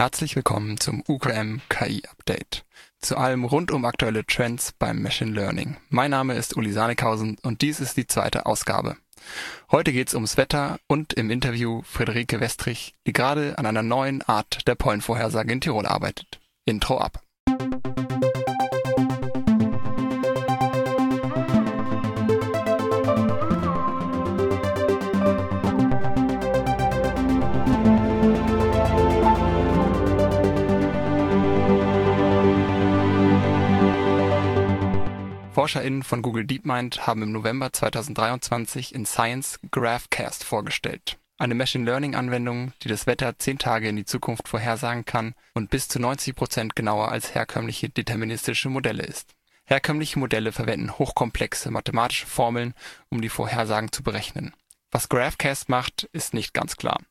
Herzlich willkommen zum UKM KI Update. Zu allem rund um aktuelle Trends beim Machine Learning. Mein Name ist Uli Sanikhausen und dies ist die zweite Ausgabe. Heute geht's ums Wetter und im Interview Friederike Westrich, die gerade an einer neuen Art der Pollenvorhersage in Tirol arbeitet. Intro ab. ForscherInnen von Google DeepMind haben im November 2023 in Science GraphCast vorgestellt. Eine Machine Learning Anwendung, die das Wetter zehn Tage in die Zukunft vorhersagen kann und bis zu 90 Prozent genauer als herkömmliche deterministische Modelle ist. Herkömmliche Modelle verwenden hochkomplexe mathematische Formeln, um die Vorhersagen zu berechnen. Was GraphCast macht, ist nicht ganz klar.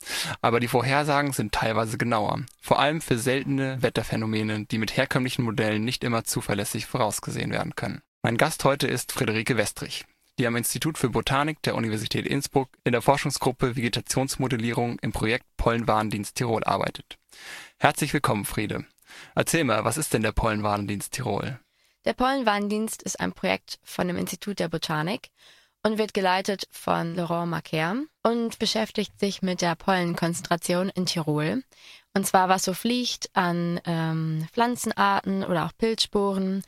Aber die Vorhersagen sind teilweise genauer. Vor allem für seltene Wetterphänomene, die mit herkömmlichen Modellen nicht immer zuverlässig vorausgesehen werden können. Mein Gast heute ist Friederike Westrich, die am Institut für Botanik der Universität Innsbruck in der Forschungsgruppe Vegetationsmodellierung im Projekt Pollenwarndienst Tirol arbeitet. Herzlich willkommen, Friede. Erzähl mal, was ist denn der Pollenwarndienst Tirol? Der Pollenwarndienst ist ein Projekt von dem Institut der Botanik und wird geleitet von Laurent Macaire und beschäftigt sich mit der Pollenkonzentration in Tirol. Und zwar, was so fliegt an ähm, Pflanzenarten oder auch Pilzsporen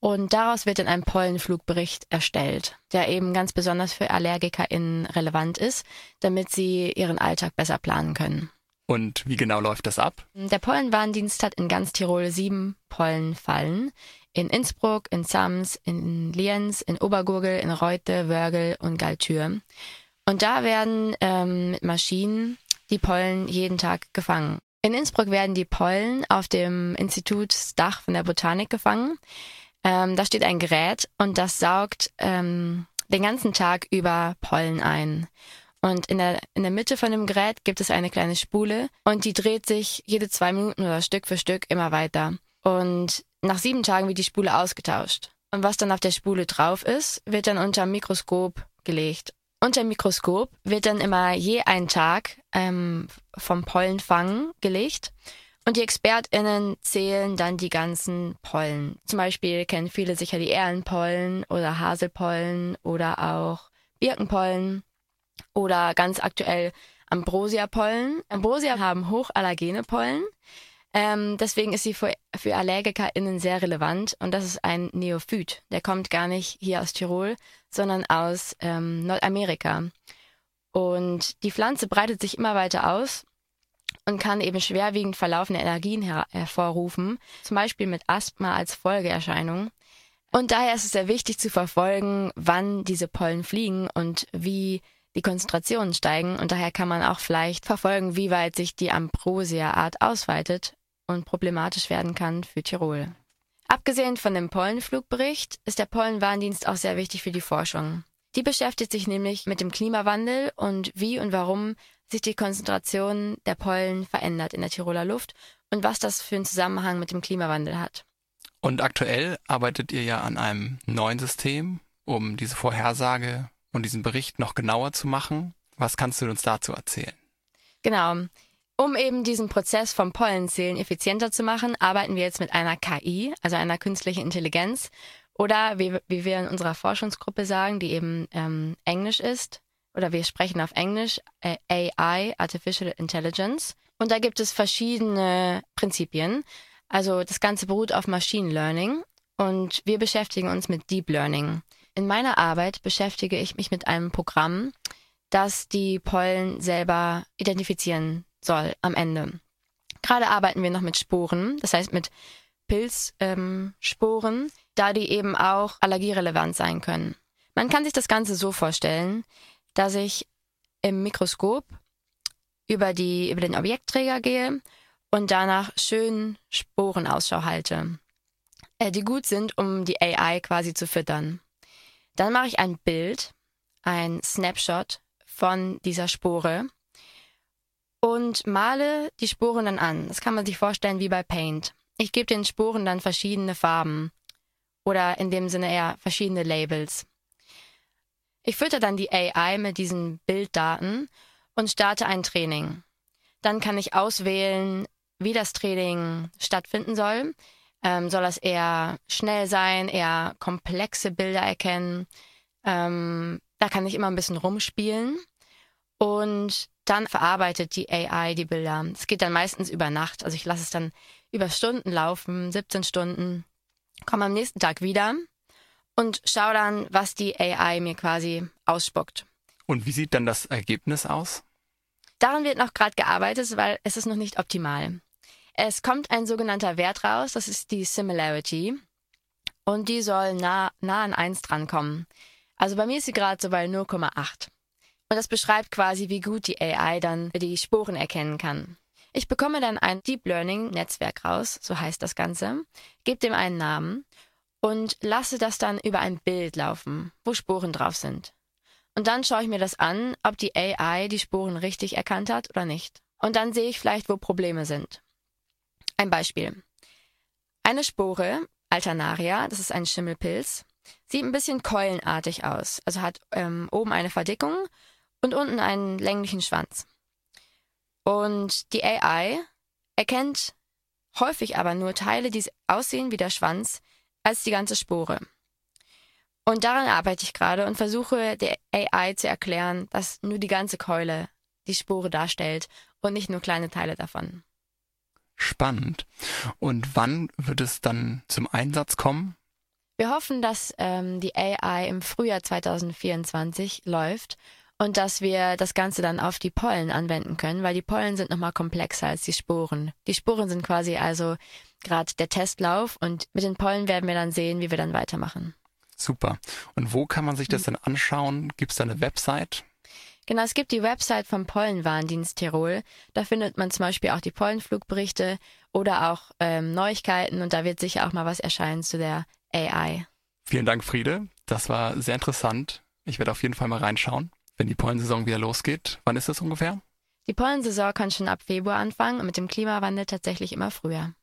und daraus wird dann ein Pollenflugbericht erstellt, der eben ganz besonders für AllergikerInnen relevant ist, damit sie ihren Alltag besser planen können. Und wie genau läuft das ab? Der Pollenwarndienst hat in ganz Tirol sieben Pollenfallen. In Innsbruck, in Sams, in Lienz, in Obergurgel, in Reute, Wörgl und Galtür. Und da werden ähm, mit Maschinen die Pollen jeden Tag gefangen. In Innsbruck werden die Pollen auf dem Institutsdach von der Botanik gefangen. Ähm, da steht ein Gerät und das saugt ähm, den ganzen Tag über Pollen ein. Und in der, in der Mitte von dem Gerät gibt es eine kleine Spule und die dreht sich jede zwei Minuten oder Stück für Stück immer weiter. Und nach sieben Tagen wird die Spule ausgetauscht. Und was dann auf der Spule drauf ist, wird dann unter Mikroskop gelegt. Unter Mikroskop wird dann immer je ein Tag ähm, vom Pollenfang gelegt und die ExpertInnen zählen dann die ganzen Pollen. Zum Beispiel kennen viele sicher die Erlenpollen oder Haselpollen oder auch Birkenpollen oder ganz aktuell Ambrosiapollen. Ambrosia haben hochallergene Pollen. Ähm, deswegen ist sie für, für AllergikerInnen sehr relevant und das ist ein Neophyt. Der kommt gar nicht hier aus Tirol, sondern aus ähm, Nordamerika. Und die Pflanze breitet sich immer weiter aus und kann eben schwerwiegend verlaufende Energien her hervorrufen, zum Beispiel mit Asthma als Folgeerscheinung. Und daher ist es sehr wichtig zu verfolgen, wann diese Pollen fliegen und wie die Konzentrationen steigen. Und daher kann man auch vielleicht verfolgen, wie weit sich die Ambrosia-Art ausweitet und problematisch werden kann für Tirol. Abgesehen von dem Pollenflugbericht ist der Pollenwarndienst auch sehr wichtig für die Forschung. Die beschäftigt sich nämlich mit dem Klimawandel und wie und warum sich die Konzentration der Pollen verändert in der Tiroler Luft und was das für einen Zusammenhang mit dem Klimawandel hat. Und aktuell arbeitet ihr ja an einem neuen System, um diese Vorhersage und diesen Bericht noch genauer zu machen. Was kannst du uns dazu erzählen? Genau. Um eben diesen Prozess vom Pollenzählen effizienter zu machen, arbeiten wir jetzt mit einer KI, also einer künstlichen Intelligenz, oder wie, wie wir in unserer Forschungsgruppe sagen, die eben ähm, Englisch ist, oder wir sprechen auf Englisch äh, AI, Artificial Intelligence. Und da gibt es verschiedene Prinzipien. Also das Ganze beruht auf Machine Learning und wir beschäftigen uns mit Deep Learning. In meiner Arbeit beschäftige ich mich mit einem Programm, das die Pollen selber identifizieren soll am Ende. Gerade arbeiten wir noch mit Sporen, das heißt mit Pilzsporen, ähm, da die eben auch allergierelevant sein können. Man kann sich das Ganze so vorstellen, dass ich im Mikroskop über, die, über den Objektträger gehe und danach schön Sporenausschau halte, äh, die gut sind, um die AI quasi zu füttern. Dann mache ich ein Bild, ein Snapshot von dieser Spore und male die Sporen dann an. Das kann man sich vorstellen wie bei Paint. Ich gebe den Sporen dann verschiedene Farben oder in dem Sinne eher verschiedene Labels. Ich fütter dann die AI mit diesen Bilddaten und starte ein Training. Dann kann ich auswählen, wie das Training stattfinden soll. Ähm, soll das eher schnell sein, eher komplexe Bilder erkennen? Ähm, da kann ich immer ein bisschen rumspielen. Und dann verarbeitet die AI die Bilder. Es geht dann meistens über Nacht. Also ich lasse es dann über Stunden laufen, 17 Stunden, komme am nächsten Tag wieder und schaue dann, was die AI mir quasi ausspuckt. Und wie sieht dann das Ergebnis aus? Daran wird noch gerade gearbeitet, weil es ist noch nicht optimal. Es kommt ein sogenannter Wert raus, das ist die Similarity. Und die soll nah, nah an 1 drankommen. Also bei mir ist sie gerade so bei 0,8. Und das beschreibt quasi, wie gut die AI dann die Spuren erkennen kann. Ich bekomme dann ein Deep Learning Netzwerk raus, so heißt das Ganze, gebe dem einen Namen und lasse das dann über ein Bild laufen, wo Spuren drauf sind. Und dann schaue ich mir das an, ob die AI die Spuren richtig erkannt hat oder nicht. Und dann sehe ich vielleicht, wo Probleme sind. Ein Beispiel. Eine Spore, Alternaria, das ist ein Schimmelpilz, sieht ein bisschen keulenartig aus, also hat ähm, oben eine Verdickung und unten einen länglichen Schwanz. Und die AI erkennt häufig aber nur Teile, die aussehen wie der Schwanz, als die ganze Spore. Und daran arbeite ich gerade und versuche der AI zu erklären, dass nur die ganze Keule die Spore darstellt und nicht nur kleine Teile davon. Spannend. Und wann wird es dann zum Einsatz kommen? Wir hoffen, dass ähm, die AI im Frühjahr 2024 läuft und dass wir das Ganze dann auf die Pollen anwenden können, weil die Pollen sind nochmal komplexer als die Sporen. Die Sporen sind quasi also gerade der Testlauf und mit den Pollen werden wir dann sehen, wie wir dann weitermachen. Super. Und wo kann man sich das denn anschauen? Gibt es da eine Website? Genau, es gibt die Website vom Pollenwarndienst Tirol. Da findet man zum Beispiel auch die Pollenflugberichte oder auch ähm, Neuigkeiten und da wird sicher auch mal was erscheinen zu der AI. Vielen Dank, Friede. Das war sehr interessant. Ich werde auf jeden Fall mal reinschauen, wenn die Pollensaison wieder losgeht. Wann ist das ungefähr? Die Pollensaison kann schon ab Februar anfangen und mit dem Klimawandel tatsächlich immer früher.